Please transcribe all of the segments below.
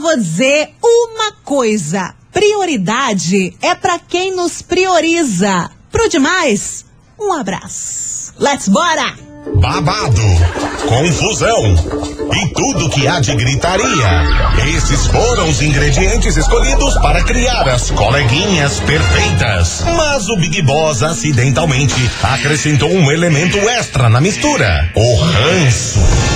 vou dizer uma coisa: prioridade é para quem nos prioriza. Pro demais, um abraço. Let's bora! babado, confusão e tudo que há de gritaria. Esses foram os ingredientes escolhidos para criar as coleguinhas perfeitas. Mas o Big Boss acidentalmente acrescentou um elemento extra na mistura: o ranço.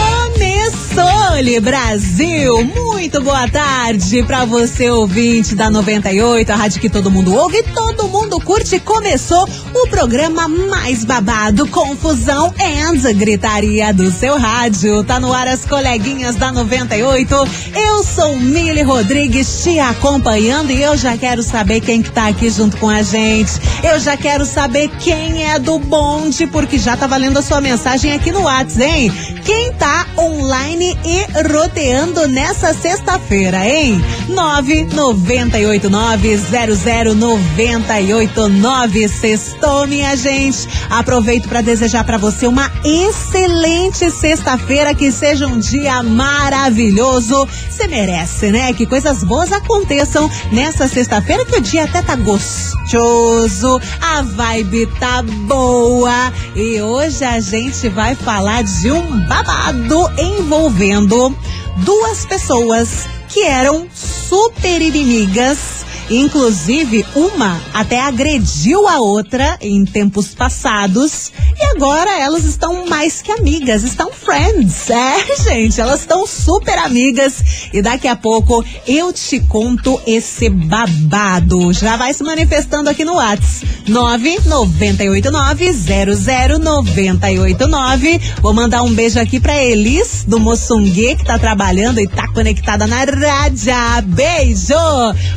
Começou-lhe, Brasil! Muito boa tarde para você, ouvinte da 98, a rádio que todo mundo ouve e todo mundo curte. Começou o programa mais babado, confusão and gritaria do seu rádio. Tá no ar as coleguinhas da 98. Eu sou Mili Rodrigues te acompanhando e eu já quero saber quem que tá aqui junto com a gente. Eu já quero saber quem é do bonde, porque já tá valendo a sua mensagem aqui no WhatsApp, hein? Quem tá online e roteando nessa sexta-feira, hein? 998900989. Sextou, minha gente. Aproveito para desejar para você uma excelente sexta-feira, que seja um dia maravilhoso. Você merece, né? Que coisas boas aconteçam nessa sexta-feira, que o dia até tá gostoso, a vibe tá boa. E hoje a gente vai falar de um babado envolvendo duas pessoas que eram super inimigas. Inclusive, uma até agrediu a outra em tempos passados. E agora elas estão mais que amigas, estão friends. É, gente, elas estão super amigas. E daqui a pouco eu te conto esse babado. Já vai se manifestando aqui no WhatsApp. 998900989. Vou mandar um beijo aqui pra Elis do Moçungue, que tá trabalhando e tá conectada na rádio. Beijo!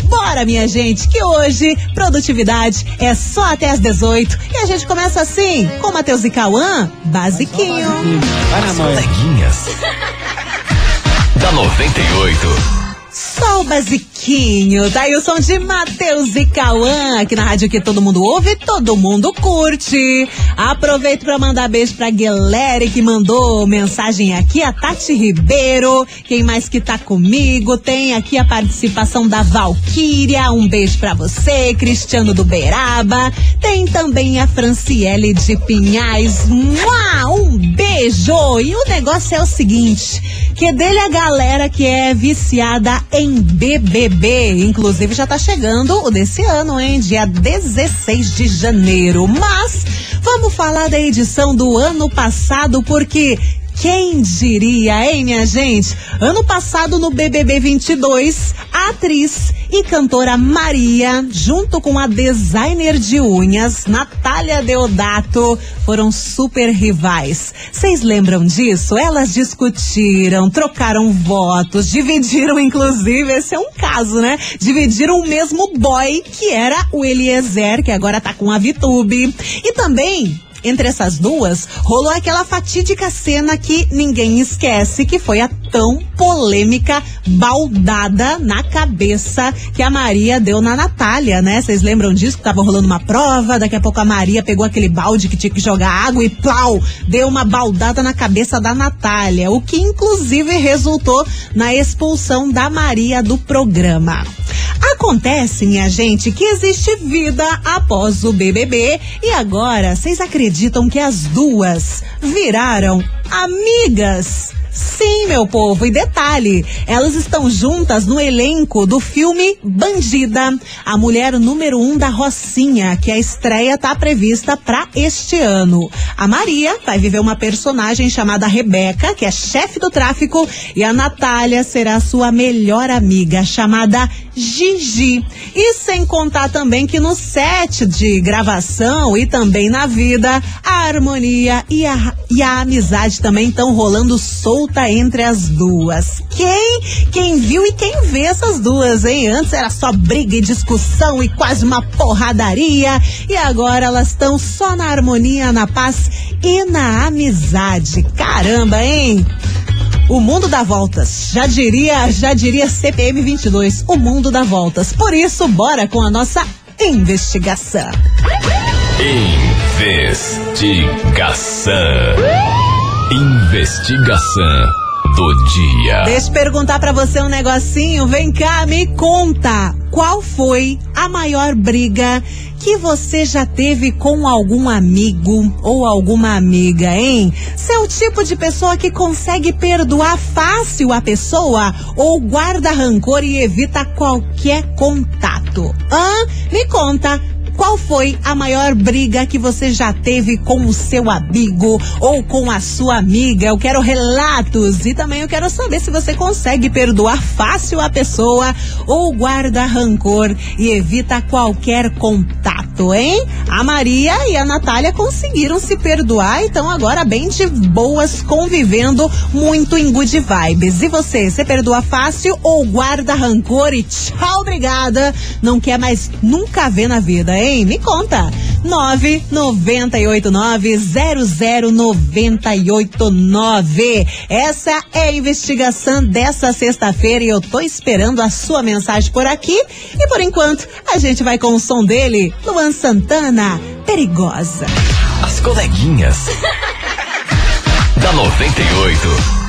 Bora, minha gente, que hoje produtividade é só até as 18. E a gente começa assim, com Matheus e Cauã, basiquinho. As coleguinhas. da 98. Só o basiquinho. Daí o som de Matheus e Cauã, aqui na rádio que todo mundo ouve, todo mundo curte. Aproveito para mandar beijo pra Guilherme que mandou mensagem aqui, a Tati Ribeiro. Quem mais que tá comigo? Tem aqui a participação da Valquíria. Um beijo para você, Cristiano do Beiraba. Tem também a Franciele de Pinhais. Mua! Um beijo! E o negócio é o seguinte: que dele a galera que é viciada em BBB. Inclusive já tá chegando o desse ano, hein? Dia 16 de janeiro. Mas vamos falar da edição do ano passado, porque quem diria, hein, minha gente? Ano passado no BBB 22, a atriz e cantora Maria, junto com a designer de unhas Natália Deodato, foram super rivais. Vocês lembram disso? Elas discutiram, trocaram votos, dividiram, inclusive, esse é um caso, né? Dividiram o mesmo boy que era o Eliezer, que agora tá com a Vitube. E também entre essas duas, rolou aquela fatídica cena que ninguém esquece, que foi a tão polêmica baldada na cabeça que a Maria deu na Natália, né? Vocês lembram disso? Que tava rolando uma prova, daqui a pouco a Maria pegou aquele balde que tinha que jogar água e plau, deu uma baldada na cabeça da Natália, o que inclusive resultou na expulsão da Maria do programa. Acontece, minha gente, que existe vida após o BBB e agora vocês acreditam que as duas viraram amigas? Sim, meu povo. E detalhe, elas estão juntas no elenco do filme Bandida, a mulher número um da Rocinha, que a estreia tá prevista para este ano. A Maria vai viver uma personagem chamada Rebeca, que é chefe do tráfico, e a Natália será sua melhor amiga, chamada Gigi. E sem contar também que no set de gravação e também na vida, a harmonia e a, e a amizade também estão rolando entre as duas. Quem? Quem viu e quem vê essas duas, hein? Antes era só briga e discussão e quase uma porradaria. E agora elas estão só na harmonia, na paz e na amizade. Caramba, hein? O mundo dá voltas. Já diria, já diria CPM 22. O mundo dá voltas. Por isso, bora com a nossa investigação. Investigação. Investigação do dia. Deixa eu perguntar pra você um negocinho. Vem cá, me conta. Qual foi a maior briga que você já teve com algum amigo ou alguma amiga, hein? Você é o tipo de pessoa que consegue perdoar fácil a pessoa ou guarda rancor e evita qualquer contato? Hã? Me conta. Qual foi a maior briga que você já teve com o seu amigo ou com a sua amiga? Eu quero relatos e também eu quero saber se você consegue perdoar fácil a pessoa ou guarda rancor e evita qualquer contato, hein? A Maria e a Natália conseguiram se perdoar, então agora bem de boas, convivendo muito em good vibes. E você, você perdoa fácil ou guarda rancor e tchau, obrigada? Não quer mais nunca ver na vida, hein? Me conta. 998900989. Essa é a investigação dessa sexta-feira e eu tô esperando a sua mensagem por aqui. E por enquanto, a gente vai com o som dele, Luan Santana, Perigosa. As coleguinhas. da 98.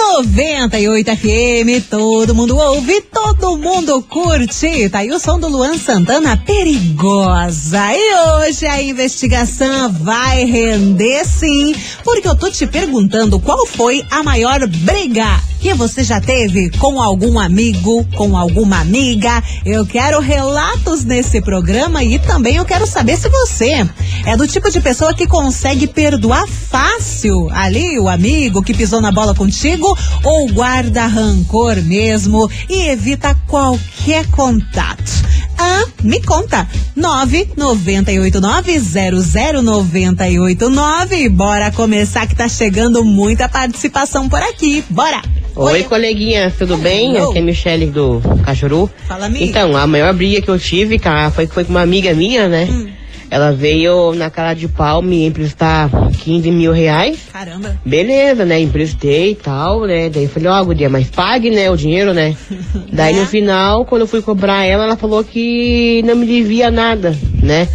98 FM, todo mundo ouve, todo mundo curte. Tá aí o som do Luan Santana, perigosa. E hoje a investigação vai render sim, porque eu tô te perguntando qual foi a maior briga que você já teve com algum amigo, com alguma amiga. Eu quero relatos nesse programa e também eu quero saber se você é do tipo de pessoa que consegue perdoar fácil ali o amigo que pisou na bola contigo ou guarda rancor mesmo e evita qualquer contato. Ah, me conta. 998900989. Bora começar que tá chegando muita participação por aqui. Bora! Oi, Oi coleguinha, tudo bem? Aqui é a Michelle do Cachuru. Fala, amiga. Então, a maior briga que eu tive, cara, foi, foi com uma amiga minha, né? Hum. Ela veio na cara de pau me emprestar 15 mil reais. Caramba. Beleza, né? Emprestei e tal, né? Daí eu falei, ó, oh, dia, mas pague, né? O dinheiro, né? Daí é. no final, quando eu fui cobrar ela, ela falou que não me devia nada, né?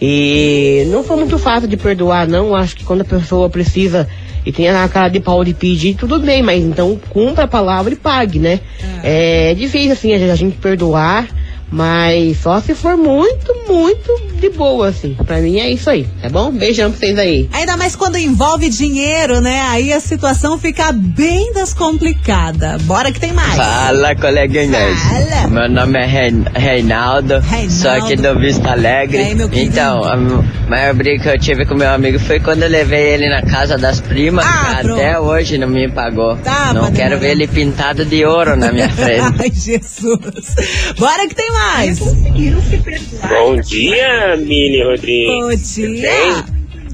E não foi muito fácil de perdoar, não. Acho que quando a pessoa precisa e tem a cara de pau de pedir, tudo bem, mas então cumpra a palavra e pague, né? É, é difícil, assim, a gente perdoar. Mas só se for muito, muito de boa, assim. Pra mim é isso aí, tá bom? Beijão pra vocês aí. Ainda mais quando envolve dinheiro, né? Aí a situação fica bem descomplicada. Bora que tem mais. Fala, coleguinhas. Fala. Meu nome é Reinaldo, Reinaldo. só que do Vista Alegre. Aí, então, a maior briga que eu tive com meu amigo foi quando eu levei ele na casa das primas. Ah, até hoje não me pagou. Tá, não quero ver ele pintado de ouro na minha frente. Ai, Jesus. Bora que tem mais mais? Bom dia, Mili Rodrigues. Bom dia.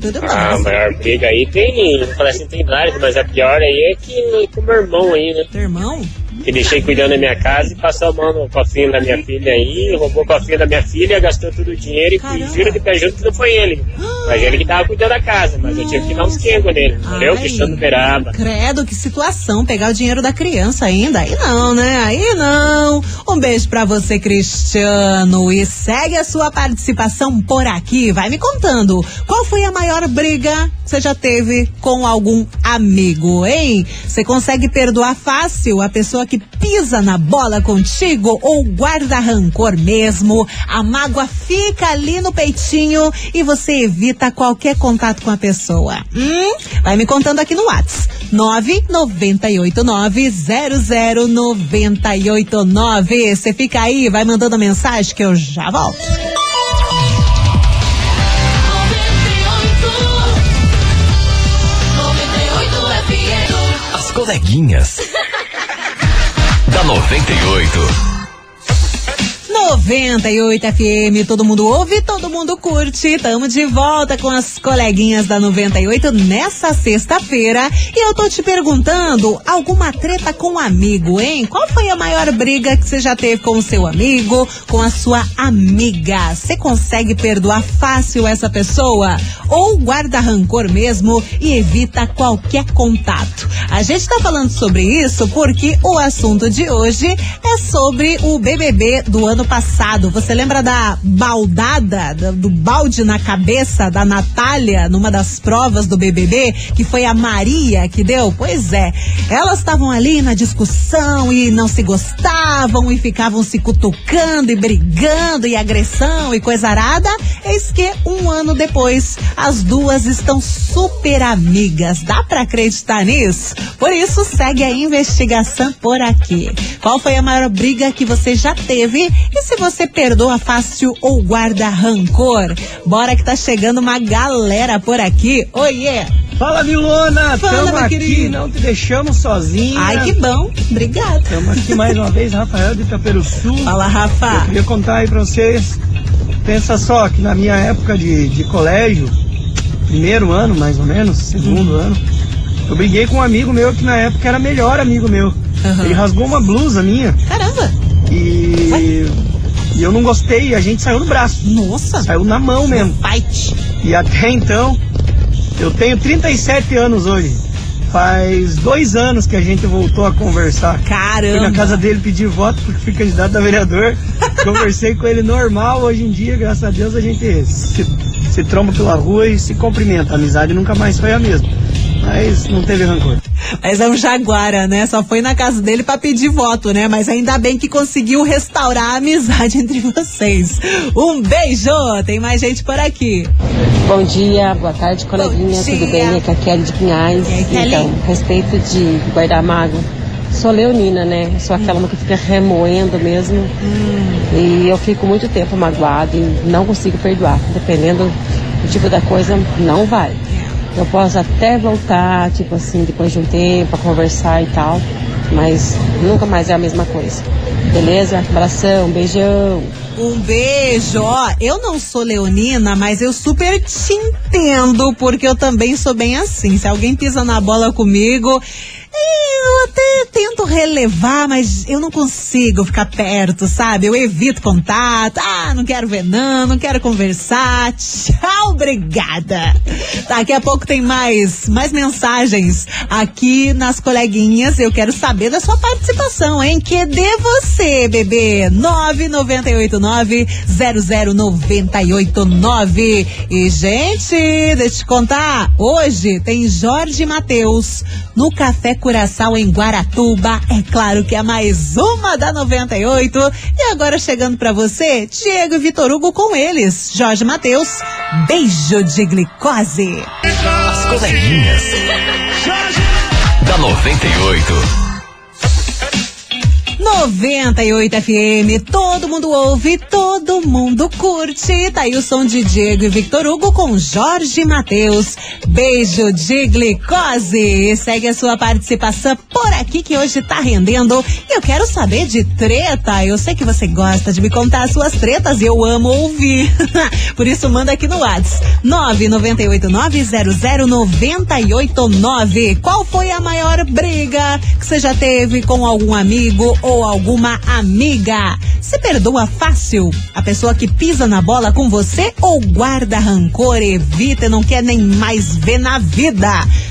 Tudo bem? A maior briga aí tem, falei assim, tem várias, mas a pior aí é que com meu irmão aí, né? Teu irmão? Que deixei cuidando da minha casa e passou a mão no cofrinho da minha filha aí, roubou o cofrinho da minha filha, gastou todo o dinheiro e juro de pé junto que não foi ele. Mas ele que tava cuidando da casa, mas eu tive que dar uns quengos nele, entendeu? Cristiano Beraba. Credo, que situação, pegar o dinheiro da criança ainda, aí não, né? Aí não. Um beijo pra você, Cristiano, e segue a sua participação por aqui, vai me contando, qual foi a maior briga que você já teve com algum amigo, hein? Você consegue perdoar fácil a pessoa que que pisa na bola contigo ou guarda rancor mesmo, a mágoa fica ali no peitinho e você evita qualquer contato com a pessoa. Hum? Vai me contando aqui no WhatsApp. 998900989. Você fica aí, vai mandando mensagem que eu já volto. As coleguinhas da 98. 98 FM, todo mundo ouve, todo mundo curte. Tamo de volta com as coleguinhas da 98 nessa sexta-feira. E eu tô te perguntando, alguma treta com um amigo, hein? Qual foi a maior briga que você já teve com o seu amigo, com a sua amiga? Você consegue perdoar fácil essa pessoa? ou guarda rancor mesmo e evita qualquer contato. A gente tá falando sobre isso porque o assunto de hoje é sobre o BBB do ano passado. Você lembra da baldada, do balde na cabeça da Natália numa das provas do BBB, que foi a Maria que deu? Pois é, elas estavam ali na discussão e não se gostavam e ficavam se cutucando e brigando e agressão e coisa arada. Eis que um ano depois as duas estão super amigas. Dá para acreditar nisso? Por isso segue a investigação por aqui. Qual foi a maior briga que você já teve? E se você perdoa fácil ou guarda rancor? Bora que tá chegando uma galera por aqui. Oiê! Fala, Milona! Fala, Tamo aqui, querido. não te deixamos sozinha. Ai, que bom. Obrigada. Estamos aqui mais uma vez, Rafael de Itaperuçu. Fala, Rafa. Eu queria contar aí pra vocês. Pensa só que na minha época de, de colégio, primeiro ano mais ou menos, segundo ano, eu briguei com um amigo meu que na época era melhor amigo meu. Aham. Ele rasgou uma blusa minha Caramba. e, e eu não gostei e a gente saiu no braço. Nossa. Saiu na mão mesmo. Fight. E até então, eu tenho 37 anos hoje. Faz dois anos que a gente voltou a conversar. Fui Caramba. na casa dele pedir voto porque fui candidato a vereador. Conversei com ele normal. Hoje em dia, graças a Deus, a gente se, se tromba pela rua e se cumprimenta. A amizade nunca mais foi a mesma. Mas não teve rancor. Mas é um jaguara, né? Só foi na casa dele pra pedir voto, né? Mas ainda bem que conseguiu restaurar a amizade entre vocês. Um beijo! Tem mais gente por aqui. Bom dia, boa tarde, coleguinha. Tudo bem? Aqui é a Kelly de Pinhais. Aí, Kelly? Então, a respeito de guardar mágoa, sou leonina, né? Sou aquela que fica remoendo mesmo. Hum. E eu fico muito tempo magoada e não consigo perdoar. Dependendo do tipo da coisa, não vai. Eu posso até voltar, tipo assim, depois de um tempo, a conversar e tal. Mas nunca mais é a mesma coisa. Beleza? Abração, beijão. Um beijo, ó. Eu não sou leonina, mas eu super te entendo, porque eu também sou bem assim. Se alguém pisa na bola comigo, eu até tento relevar, mas eu não consigo ficar perto, sabe? Eu evito contato. Ah, não quero ver não, não quero conversar. Tchau, obrigada. Daqui a pouco tem mais, mais mensagens aqui nas coleguinhas. Eu quero saber da sua participação, hein? Que de você, bebê? 998900989. E, gente, deixa eu te contar. Hoje tem Jorge Mateus no Café Curaçao em Guaratuba. É claro que é mais uma da 98. E agora chegando pra você, Diego e Vitor Hugo com eles. Jorge Mateus, beijo de glicose. As coleguinhas. Da 98. 98 FM, todo mundo ouve, todo mundo curte. Tá aí o som de Diego e Victor Hugo com Jorge Matheus. Beijo de glicose. Segue a sua participação por aqui que hoje tá rendendo. Eu quero saber de treta. Eu sei que você gosta de me contar as suas tretas e eu amo ouvir. por isso manda aqui no WhatsApp. 998900989. Qual foi a maior briga que você já teve com algum amigo ou alguma amiga? Você perdoa fácil a pessoa que pisa na bola com você ou guarda rancor, evita e não quer nem mais ver na vida?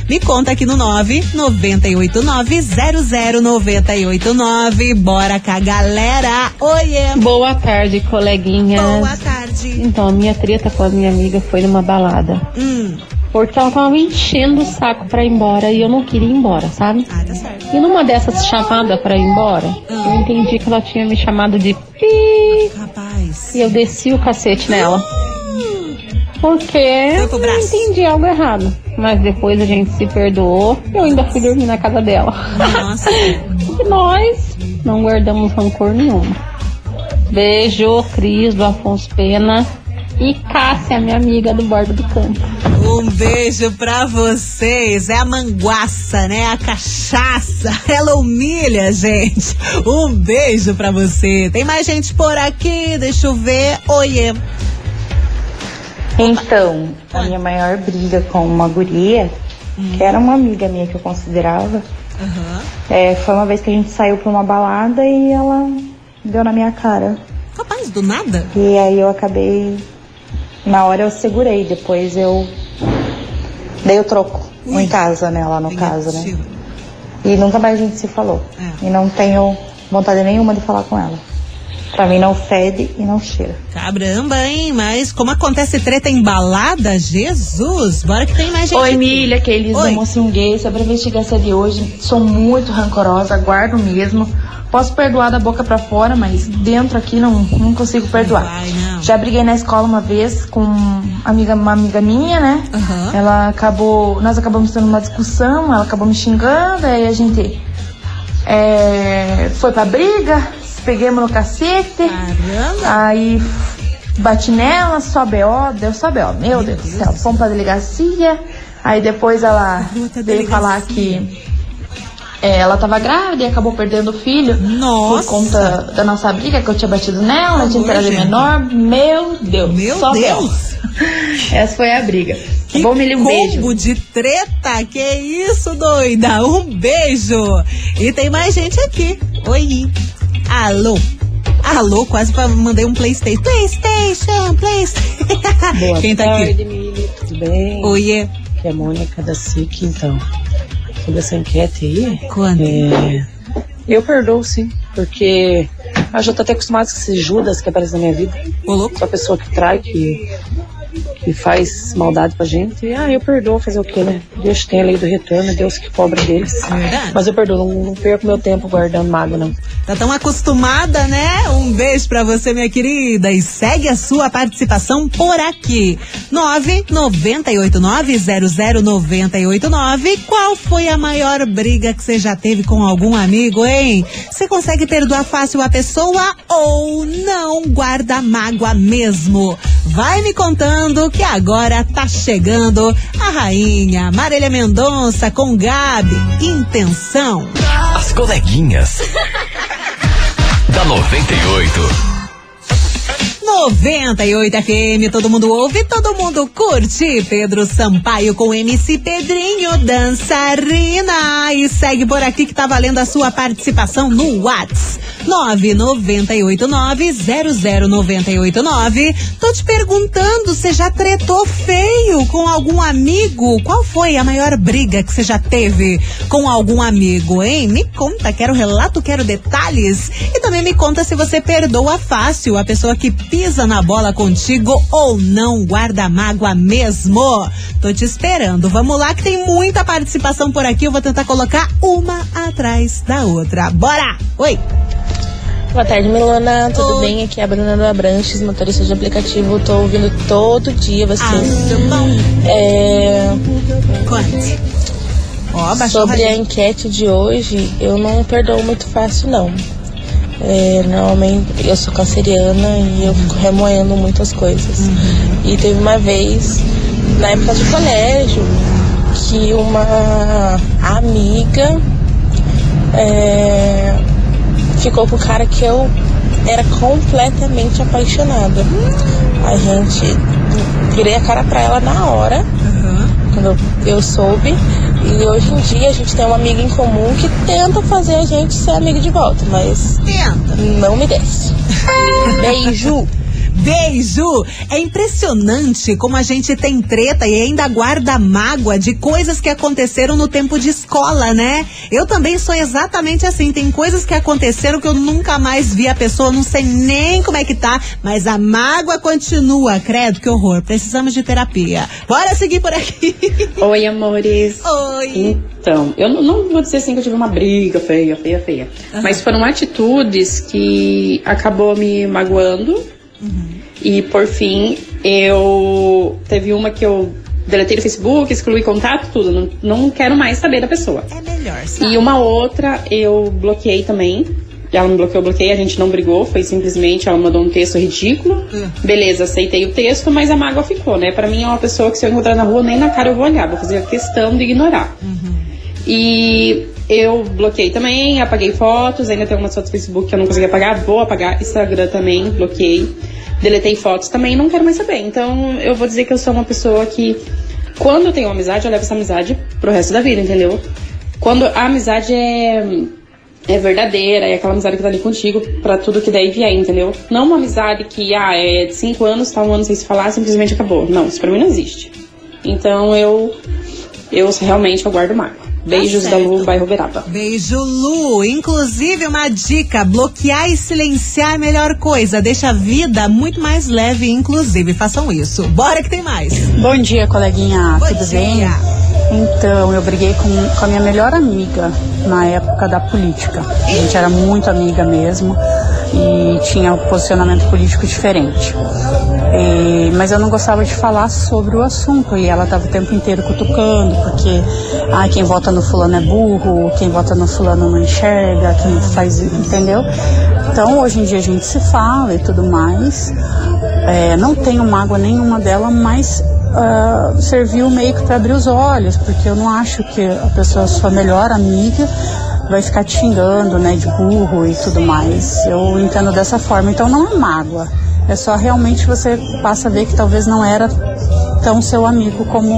Me conta aqui no 998900989. Bora com a galera. Oiê! Boa tarde, coleguinhas. Boa tarde. Então, a minha treta com a minha amiga foi numa balada. Hum, Porque ela tava me enchendo o saco pra ir embora e eu não queria ir embora, sabe? ah, tá certo. E numa dessas chamadas pra ir embora, Ah. eu entendi que ela tinha me chamado de pi. Rapaz. E eu desci o cacete nela. Porque eu entendi algo errado. Mas depois a gente se perdoou. Eu ainda fui dormir na casa dela. Nossa. E nós não guardamos rancor nenhum. Beijo, Cris, do Afonso Pena. E Cássia, minha amiga do Bordo do Campo. Um beijo pra vocês. É a manguaça, né? A cachaça. Ela humilha, gente. Um beijo pra você. Tem mais gente por aqui. Deixa eu ver. Oiê. Então, a minha maior briga com uma guria, que era uma amiga minha que eu considerava, Aham. é, foi uma vez que a gente saiu pra uma balada e ela deu na minha cara. Capaz, do nada? E aí eu acabei. Na hora eu segurei, depois eu Dei o troco em casa, né? Lá no caso, né? E nunca mais a gente se falou. E não tenho vontade nenhuma de falar com ela. Pra mim não fede e não cheira. Caramba, hein? Mas como acontece treta embalada, Jesus! Bora que tem mais gente. Oi, aqui. Emília, que é Elis Oi. do Mocinho Gay. Sobre a investigação de hoje, sou muito rancorosa, guardo mesmo. Posso perdoar da boca pra fora, mas dentro aqui não, não consigo perdoar. Já briguei na escola uma vez com amiga, uma amiga minha, né? Ela acabou. Nós acabamos tendo uma discussão, ela acabou me xingando, aí a gente é, foi pra briga, peguemos no cacete. Aí bati nela, só B.O., deu só B.O. Meu Deus do céu, fomos pra delegacia. Aí depois ela veio falar que é, ela tava grávida e acabou perdendo o filho por conta da nossa briga que eu tinha batido nela, de era gente. menor. Meu Deus, Meu só Deus. Essa foi a briga. Tá bom, Milly, um beijo. Combo de treta, que isso, doida? Um beijo! E tem mais gente aqui. Oi. Alô. Alô, quase pra- mandei um Playstation. Playstation, Playstation. Boa Quem tá tarde, aqui? Mili, tudo bem? Oiê. Aqui é a Mônica da SIC, então. Sobre essa enquete aí. Quando? é, eu perdoo, sim, porque eu já tô até acostumado com esse Judas que aparece na minha vida. Ô, louco. Só pessoa que trai, que, que faz maldade pra gente. E, ah, eu perdoo, fazer o quê, né? Deus tem a lei do retorno, é Deus que cobra deles. Verdade. Mas eu perdoo, não, não perco meu tempo guardando mágoa, não. Tá tão acostumada, né? Um beijo pra você, minha querida. E segue a sua participação por aqui. 998900989. Qual foi a maior briga que você já teve com algum amigo, hein? Você consegue perdoar fácil a pessoa ou não guarda mágoa mesmo? Vai me contando que agora tá chegando a rainha Marília Mendonça com Gabi. Intenção. As coleguinhas. da 98. 98 FM, todo mundo ouve, todo mundo curte. Pedro Sampaio com MC Pedrinho, dançarina. E segue por aqui que tá valendo a sua participação no Whats. 998900989. Tô te perguntando, você já tretou feio com algum amigo? Qual foi a maior briga que você já teve com algum amigo, hein? Me conta, quero relato, quero detalhes. E também me conta se você perdoa fácil a pessoa que pisa na bola contigo ou não guarda mágoa mesmo. Tô te esperando. Vamos lá que tem muita participação por aqui. Eu vou tentar colocar uma atrás da outra. Bora! Oi! Boa tarde, Milona. Tudo bem? Aqui é a Bruna do Abranches, motorista de aplicativo. Tô ouvindo todo dia vocês. É... Conte. Ó, baixou Sobre a enquete de hoje, eu não perdoo muito fácil, não. É, normalmente eu sou canceriana e eu fico remoendo muitas coisas. E teve uma vez, na época de colégio, que uma amiga é, ficou com o cara que eu era completamente apaixonada. A gente virei a cara pra ela na hora, quando eu, soube. E hoje em dia a gente tem uma amiga em comum que tenta fazer a gente ser amiga de volta, mas não me desce. Beijo! Beijo! É impressionante como a gente tem treta e ainda guarda mágoa de coisas que aconteceram no tempo de escola, né? Eu também sou exatamente assim. Tem coisas que aconteceram que eu nunca mais vi a pessoa, não sei nem como é que tá, mas a mágoa continua. Credo, que horror. Precisamos de terapia. Bora seguir por aqui. Oi, amores. Oi. Então, eu não, vou dizer assim que eu tive uma briga feia, feia, feia. Mas foram atitudes que acabou me magoando. E por fim, eu. Teve uma que eu deletei no Facebook, excluí contato, tudo. Não, não quero mais saber da pessoa. É melhor, E uma outra eu bloqueei também. Ela me bloqueou, bloqueei, a gente não brigou, foi simplesmente ela mandou um texto ridículo. Beleza, aceitei o texto, mas a mágoa ficou, né? Pra mim é uma pessoa que se eu encontrar na rua, nem na cara eu vou olhar, vou fazer questão de ignorar. E eu bloqueei também, apaguei fotos, ainda tem algumas fotos do Facebook que eu não consegui apagar, vou apagar, Instagram também, bloqueei. Deletei fotos também, não quero mais saber. Então eu vou dizer que eu sou uma pessoa que, quando eu tenho uma amizade, eu levo essa amizade pro resto da vida, entendeu? Quando a amizade é, é verdadeira, é aquela amizade que tá ali contigo pra tudo que daí vier, entendeu? Não uma amizade que, ah, é de cinco anos, tá um ano sem se falar, simplesmente acabou. Não, isso pra mim não existe. Então eu eu realmente eu guardo mágoa. Beijos da Lu, bairro Beraba. Beijo, Lu. Inclusive, uma dica: bloquear e silenciar é a melhor coisa. Deixa a vida muito mais leve, inclusive. Façam isso. Bora que tem mais. Bom dia, coleguinha. Bom Tudo dia. bem? Então, eu briguei com, com a minha melhor amiga na época da política. A gente era muito amiga mesmo e tinha um posicionamento político diferente. E- mas eu não gostava de falar sobre o assunto e ela estava o tempo inteiro cutucando, porque ah, quem vota no fulano é burro, quem vota no fulano não enxerga, quem faz, entendeu? Então hoje em dia a gente se fala e tudo mais. É, não tenho mágoa nenhuma dela, mas ah, serviu meio que para abrir os olhos, porque eu não acho que a pessoa, sua melhor amiga, vai ficar te xingando, né, de burro e tudo mais. Eu entendo dessa forma, então não é mágoa. É só realmente você passa a ver que talvez não era tão seu amigo como,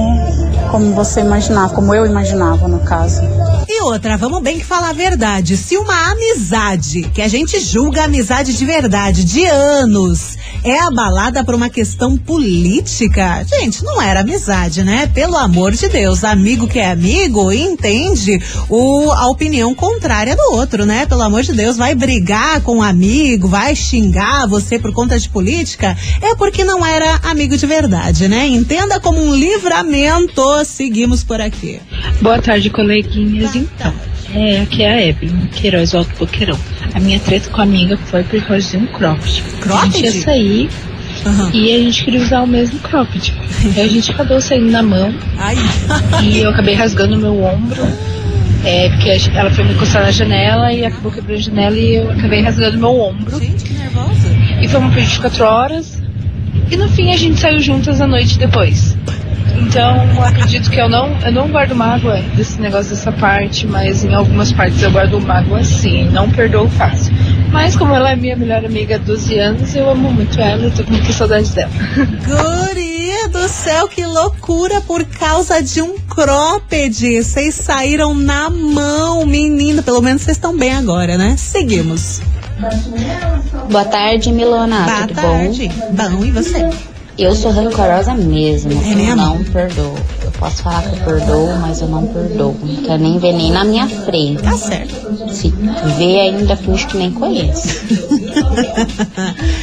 como você imaginava, como eu imaginava no caso. E outra, vamos bem que falar a verdade. Se uma amizade, que a gente julga amizade de verdade, de anos, é abalada por uma questão política, gente, não era amizade, né? Pelo amor de Deus, amigo que é amigo entende o, a opinião contrária do outro, né? Pelo amor de Deus, vai brigar com um amigo, vai xingar você por conta de política, é porque não era amigo de verdade, né? Entenda como um livramento. Seguimos por aqui. Boa tarde, coleguinhas. Então, é, aqui é a Evelyn, Queiroz, Alto Boqueirão. A minha treta com a amiga foi por causa de um cropped. A gente ia Cropped? sair e a gente queria usar o mesmo cropped. E a gente acabou saindo na mão e eu acabei rasgando meu ombro. É, porque a ela foi me encostar na janela e acabou quebrando a janela e eu acabei rasgando meu ombro. Gente, que nervosa. E foi uma por 24 horas. E no fim a gente saiu juntas à noite depois. Então, eu acredito que eu não, eu não guardo mágoa desse negócio dessa parte, mas em algumas partes eu guardo mágoa sim, não perdoo fácil. Mas como ela é minha melhor amiga há 12 anos, eu amo muito ela e tô com muita saudade dela. Guria do céu, que loucura por causa de um cropped. Vocês saíram na mão, menino. Pelo menos vocês estão bem agora, né? Seguimos. Boa tarde, Milona. Boa Tudo tarde. Bom, e você? Eu sou rancorosa mesmo. É eu mesmo? não perdoo. Eu posso falar que eu perdoo, mas eu não perdoo. Não quero nem ver nem na minha frente. Tá certo. Se vê ainda, finge que nem conheço.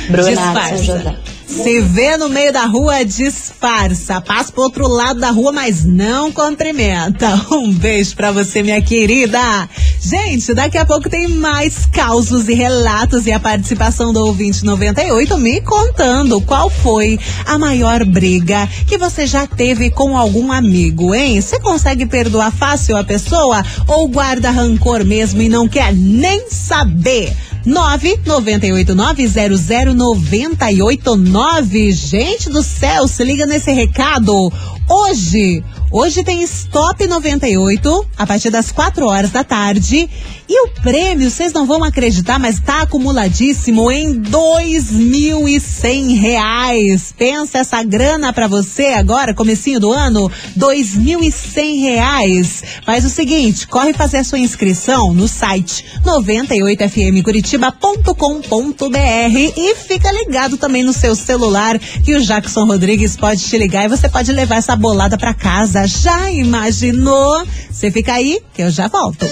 Bruna de São Disfarça. José. Se vê no meio da rua, disfarça. Passa pro outro lado da rua, mas não cumprimenta. Um beijo pra você, minha querida. Gente, daqui a pouco tem mais causos e relatos e a participação do ouvinte 98 me contando qual foi a maior briga que você já teve com algum amigo, hein? Você consegue perdoar fácil a pessoa ou guarda rancor mesmo e não quer nem saber? 998900989. Gente do céu, se liga nesse recado. Hoje, hoje tem Stop 98 a partir das 4 horas da tarde. E o prêmio, vocês não vão acreditar, mas tá acumuladíssimo em dois mil e cem reais. Pensa essa grana pra você agora, comecinho do ano, dois mil e cem reais. Faz o seguinte, corre fazer a sua inscrição no site 98fmcuritiba.com.br e fica ligado também no seu celular que o Jackson Rodrigues pode te ligar e você pode levar essa bolada pra casa. Já imaginou? Você fica aí que eu já volto.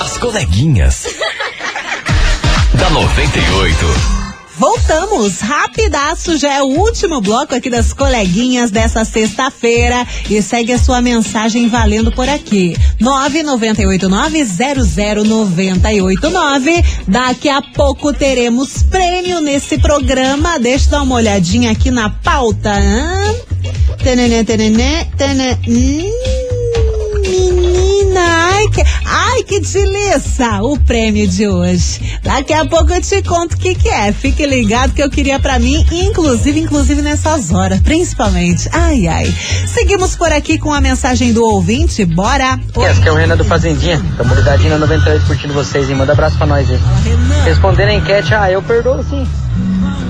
As coleguinhas. da 98. Voltamos, rapidaço, já é o último bloco aqui das coleguinhas dessa sexta-feira e segue a sua mensagem valendo por aqui. 998900989. Daqui a pouco teremos prêmio nesse programa. Deixa eu dar uma olhadinha aqui na pauta. Tananã, tananã, tananã. Que, ai que delícia o prêmio de hoje. Daqui a pouco eu te conto o que que é. Fique ligado que eu queria pra mim, inclusive, inclusive nessas horas, principalmente. Ai, ai. Seguimos por aqui com a mensagem do ouvinte, bora. Essa que é o Renan do Fazendinha, comunidade na 98 curtindo vocês e manda abraço pra nós aí. Respondendo a enquete, ah, eu perdoo sim.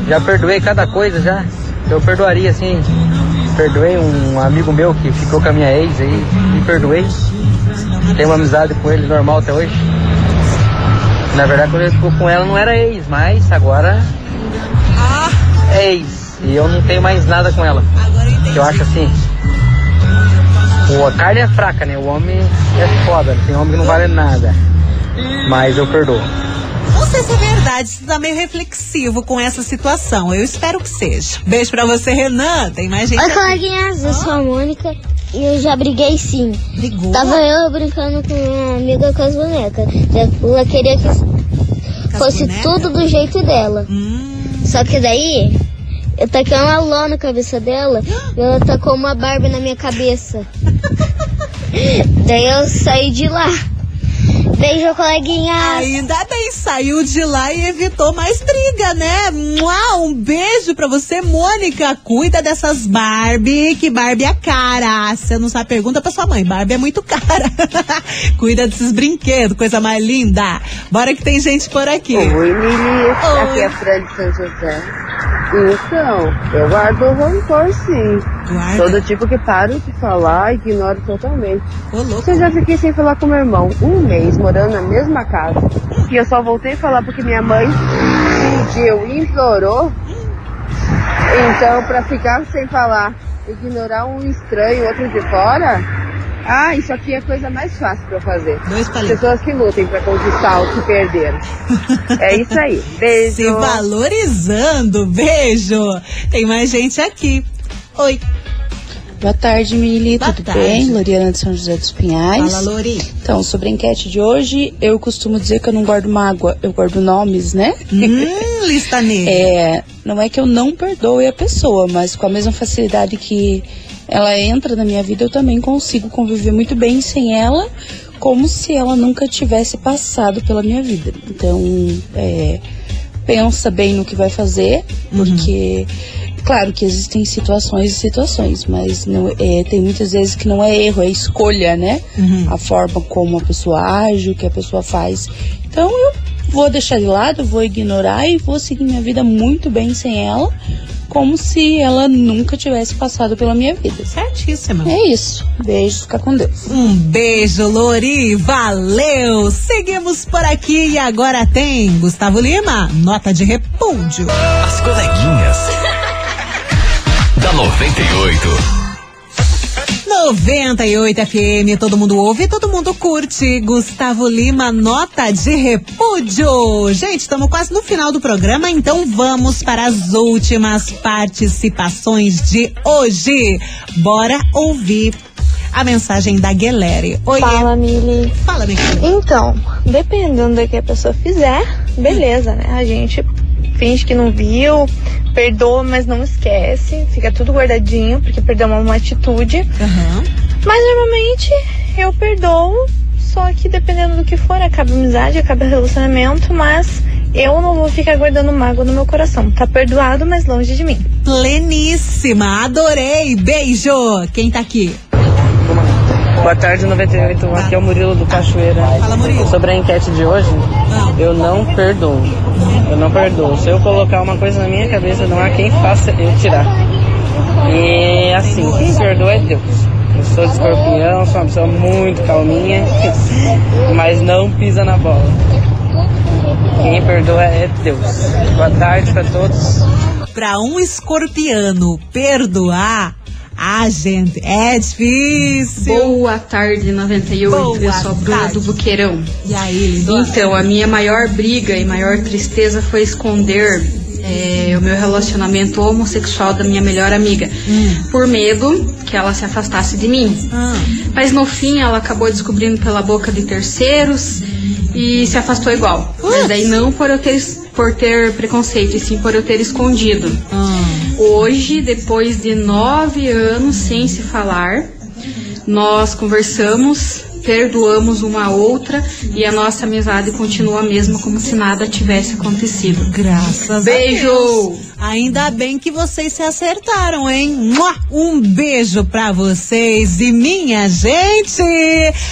Já perdoei cada coisa já. Eu perdoaria sim. Perdoei um amigo meu que ficou com a minha ex aí, me perdoei. Tenho uma amizade com ele normal até hoje. Na verdade, quando ele ficou com ela não era ex, mas agora ex. E eu não tenho mais nada com ela. Eu acho assim. A carne é fraca, né? O homem é foda. Tem homem que não vale nada. Mas eu perdoo. Não sei se é verdade, você tá meio reflexivo com essa situação. Eu espero que seja. Beijo pra você, Renan. Tem mais gente. Oi, aqui. coleguinhas, eu sou a Mônica e eu já briguei sim. Brigou? Tava eu brincando com uma amiga com as bonecas. Ela queria que fosse tudo do jeito dela. Só que daí, eu taquei uma ló na cabeça dela e ela tacou uma Barbie na minha cabeça. daí eu saí de lá. Beijo, coleguinha. Ainda bem, saiu de lá e evitou mais briga, né? Mua, Um beijo pra você, Mônica. Cuida dessas Barbie, que Barbie é cara. Você não sabe, pergunta pra sua mãe. Barbie é muito cara. Cuida desses brinquedos, coisa mais linda. Bora que tem gente por aqui. Oi, Lili. Oi. Aqui é a Fran de São José. Então, eu guardo o rancor sim. Guarda? Todo tipo que paro de falar, ignoro totalmente. Ô, louco. Eu já fiquei sem falar com meu irmão um mês morando na mesma casa. E eu só voltei a falar porque minha mãe pediu, implorou. Então, pra ficar sem falar, ignorar um estranho, outro de fora. Ah, isso aqui é a coisa mais fácil pra eu fazer. Dois palitos. Pessoas que lutem pra conquistar o que perderam. É isso aí. Beijo. Se valorizando. Beijo. Tem mais gente aqui. Oi. Boa tarde, Mili. Boa Tudo tarde. bem? Loriana de São José dos Pinhais. Fala, Lori. Então, sobre a enquete de hoje, eu costumo dizer que eu não guardo mágoa, eu guardo nomes, né? Hum, lista negra. É, não é que eu não perdoe a pessoa, mas com a mesma facilidade que ela entra na minha vida, eu também consigo conviver muito bem sem ela, como se ela nunca tivesse passado pela minha vida. Então, é, pensa bem no que vai fazer, porque claro que existem situações e situações, mas não, é, tem muitas vezes que não é erro, é escolha, né? A forma como a pessoa age, o que a pessoa faz. Então eu vou deixar de lado, vou ignorar e vou seguir minha vida muito bem sem ela, como se ela nunca tivesse passado pela minha vida. Certíssima. É isso. Beijo, fica com Deus. Um beijo, Lori. Valeu. Seguimos por aqui e agora tem Gustavo Lima, nota de repúdio. As coleguinhas. da 98. 98 FM, todo mundo ouve, todo mundo curte. Gustavo Lima, nota de repúdio. Gente, estamos quase no final do programa, então vamos para as últimas participações de hoje. Bora ouvir a mensagem da Guilherme. Oi. Fala, Mili. Fala, querida. Então, dependendo do que a pessoa fizer, beleza, né? A gente finge que não viu, perdoa, mas não esquece, fica tudo guardadinho, porque perdeu uma, uma atitude. Mas normalmente eu perdoo, só que dependendo do que for, acaba amizade, acaba relacionamento, mas eu não vou ficar guardando mágoa no meu coração. Tá perdoado, mas longe de mim. Pleníssima, adorei. Beijo. Quem tá aqui? Boa tarde, 98. Aqui é o Murilo do Cachoeira. Fala, Murilo. Sobre a enquete de hoje, eu não perdoo. Eu não perdoo. Se eu colocar uma coisa na minha cabeça, não há quem faça eu tirar. E assim, quem perdoa é Deus. Eu sou de escorpião, sou uma pessoa muito calminha, mas não pisa na bola. Quem perdoa é Deus. Boa tarde para todos. Pra um escorpiano perdoar, ah, gente, é difícil. Boa tarde, 98. Boa eu sou a Bruna tarde. do Buqueirão. E aí, lindona? Então, a minha maior briga e maior tristeza foi esconder é, o meu relacionamento homossexual da minha melhor amiga, por medo que ela se afastasse de mim. Mas no fim, ela acabou descobrindo pela boca de terceiros e se afastou igual. Mas daí não por eu ter, por ter preconceito, e sim por eu ter escondido. Hoje, depois de nove anos sem se falar, nós conversamos, perdoamos uma a outra e a nossa amizade continua a mesma como se nada tivesse acontecido. Graças Beijo! a Deus. Ainda bem que vocês se acertaram, hein? Um beijo pra vocês e minha gente.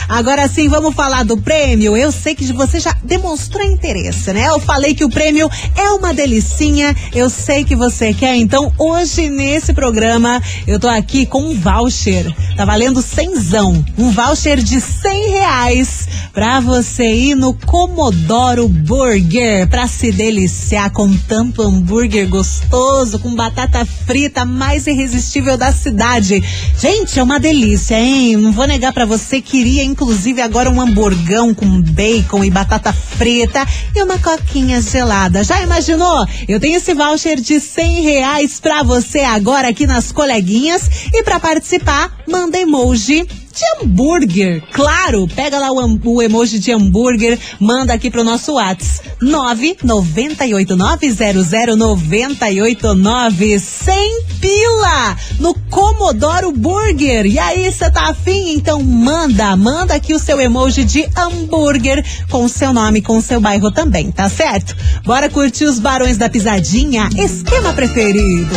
Agora sim, vamos falar do prêmio. Eu sei que você já demonstrou interesse, né? Eu falei que o prêmio é uma delicinha. Eu sei que você quer. Então, hoje nesse programa, eu tô aqui com um voucher. Tá valendo cenzão. Um voucher de cem reais pra você ir no Comodoro Burger pra se deliciar com tanto hambúrguer gostoso, com batata frita mais irresistível da cidade. Gente, é uma delícia, hein? Não vou negar pra você, queria inclusive agora um hamburgão com bacon e batata frita e uma coquinha gelada. Já imaginou? Eu tenho esse voucher de cem reais pra você agora aqui nas coleguinhas e pra participar, manda emoji de hambúrguer. Claro, pega lá o, o, emoji de hambúrguer, manda aqui pro nosso WhatsApp. 998900989 sem pila no Comodoro Burger. E aí, você tá afim? Então manda, manda aqui o seu emoji de hambúrguer com o seu nome, com o seu bairro também, tá certo? Bora curtir os Barões da Pisadinha, esquema preferido.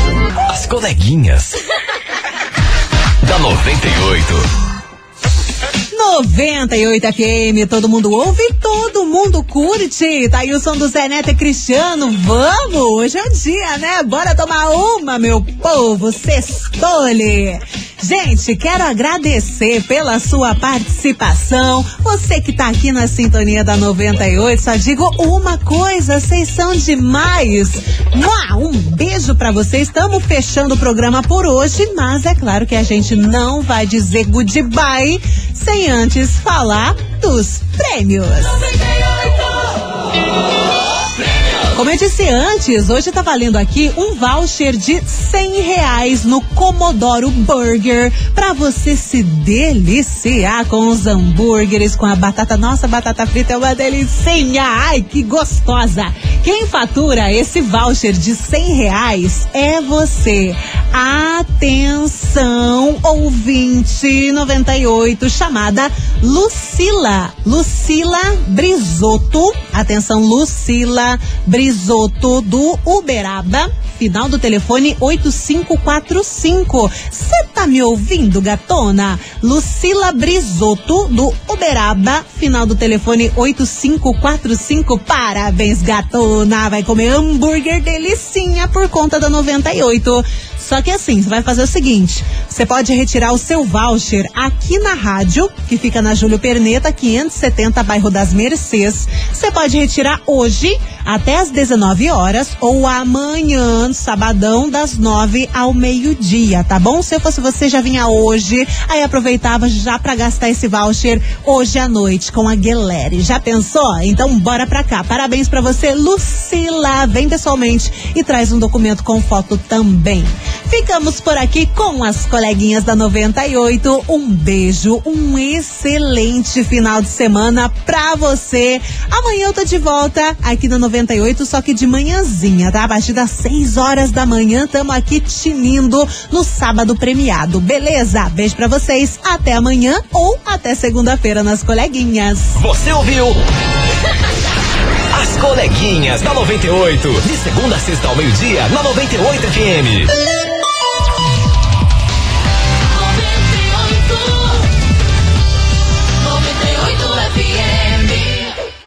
As coleguinhas. da 98. 98 FM, todo mundo ouve, todo mundo curte. Tá aí o som do Zé Neto e Cristiano. Vamos, hoje é o dia, né? Bora tomar uma, meu povo. Sextole. Gente, quero agradecer pela sua participação. Você que tá aqui na sintonia da 98, só digo uma coisa, vocês são demais. Um beijo para vocês. Estamos fechando o programa por hoje, mas é claro que a gente não vai dizer goodbye sem antes falar dos prêmios. 98. Como eu disse antes, hoje tá valendo aqui um voucher de cem reais no Comodoro Burger para você se deliciar com os hambúrgueres, com a batata. Nossa, batata frita é uma delicinha! Ai, que gostosa! Quem fatura esse voucher de cem reais é você. Atenção, ouvinte 98, chamada Lucila. Lucila Brisoto. Atenção, Lucila Brisoto Risoto do Uberaba, final do telefone 8545. Você tá me ouvindo, gatona? Lucila Brisoto do Uberaba, final do telefone 8545. Parabéns, gatona! Vai comer hambúrguer delicinha por conta da 98. Só que assim, você vai fazer o seguinte: você pode retirar o seu voucher aqui na rádio, que fica na Júlio Perneta, 570, bairro das Mercês. Você pode retirar hoje até às 19 horas ou amanhã, sabadão, das 9 ao meio-dia, tá bom? Se eu fosse você, já vinha hoje, aí aproveitava já para gastar esse voucher hoje à noite com a Guilherme. Já pensou? Então bora pra cá. Parabéns para você, Lucila. Vem pessoalmente e traz um documento com foto também. Ficamos por aqui com as coleguinhas da 98. Um beijo, um excelente final de semana pra você. Amanhã eu tô de volta aqui na 98, só que de manhãzinha, tá? A partir das 6 horas da manhã, tamo aqui tinindo no sábado premiado. Beleza? Beijo pra vocês. Até amanhã ou até segunda-feira nas coleguinhas. Você ouviu? As coleguinhas da 98. De segunda a sexta ao meio-dia, na 98 FM.